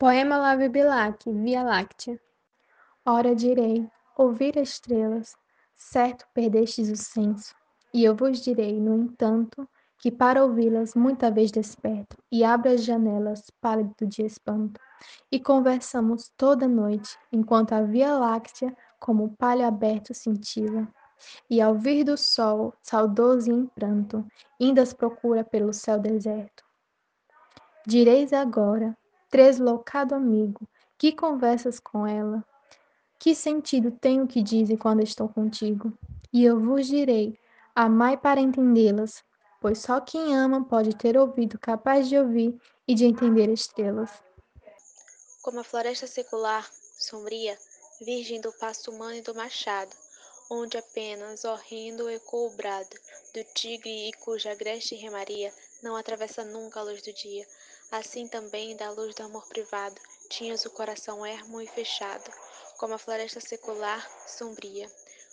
Poema Lave Bilac, Via Láctea. Ora direi, ouvir as estrelas, certo perdestes o senso, e eu vos direi, no entanto, que para ouvi-las muita vez desperto, e abro as janelas, pálido de espanto, e conversamos toda noite, enquanto a Via Láctea, como palha aberto, cintila, e ao vir do sol, saudoso e em pranto, indas procura pelo céu deserto. Direis agora, Treslocado amigo, que conversas com ela? Que sentido tem o que dizem quando estou contigo? E eu vos direi: amai para entendê-las, pois só quem ama pode ter ouvido capaz de ouvir e de entender estrelas. Como a floresta secular, sombria, virgem do pasto humano e do machado, onde apenas horrendo ecoa o brado do tigre e cuja agreste remaria não atravessa nunca a luz do dia, Assim também da luz do amor privado tinhas o coração ermo e fechado, como a floresta secular sombria.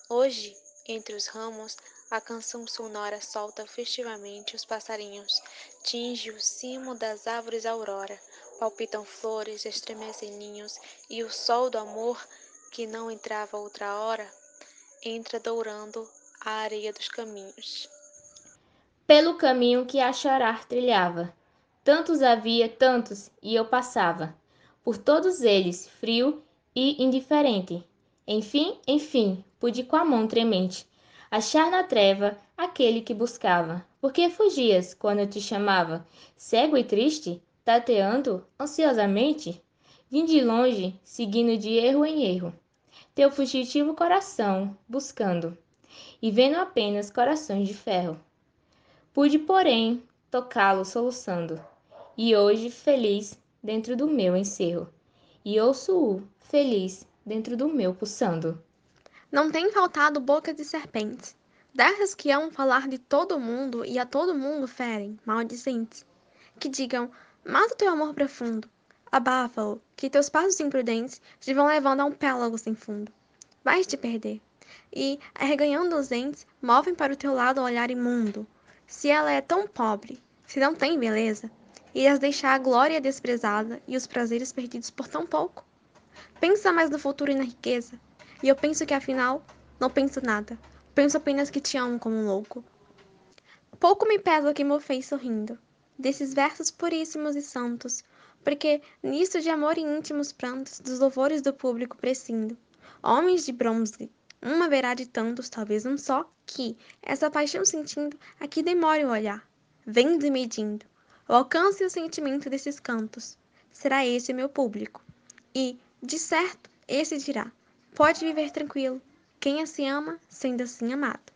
Hoje, entre os ramos, a canção sonora solta festivamente os passarinhos, tinge o cimo das árvores a aurora, palpitam flores, estremecem ninhos, e o sol do amor, que não entrava outra hora, entra dourando a areia dos caminhos. Pelo caminho que a chorar trilhava, Tantos havia, tantos, e eu passava por todos eles, frio e indiferente. Enfim, enfim, pude com a mão tremente achar na treva aquele que buscava. Por que fugias quando eu te chamava? Cego e triste, tateando ansiosamente? Vim de longe, seguindo de erro em erro, teu fugitivo coração buscando, e vendo apenas corações de ferro. Pude, porém, tocá-lo soluçando e hoje feliz dentro do meu encerro, e ouço-o feliz dentro do meu pulsando. Não tem faltado boca de serpentes, dessas que amam falar de todo mundo e a todo mundo ferem, maldizentes, que digam, mata o teu amor profundo, abafa-o, que teus passos imprudentes te vão levando a um pélago sem fundo. Vais te perder. E, arreganhando os dentes, movem para o teu lado o olhar imundo. Se ela é tão pobre, se não tem beleza, Ias deixar a glória desprezada e os prazeres perdidos por tão pouco? Pensa mais no futuro e na riqueza. E eu penso que afinal, não penso nada. Penso apenas que te amo como um louco. Pouco me pesa o que me fez sorrindo, desses versos puríssimos e santos, porque nisso de amor e íntimos prantos, dos louvores do público prescindo. Homens de bronze, uma verá de tantos, talvez um só, que, essa paixão sentindo, aqui demore o olhar, vendo e medindo, o alcance e o sentimento desses cantos. Será esse meu público. E, de certo, esse dirá: pode viver tranquilo, quem assim ama, sendo assim amado.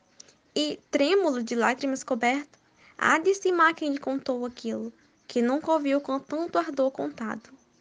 E, trêmulo de lágrimas coberto, há de estimar quem lhe contou aquilo, que nunca ouviu com tanto ardor contado.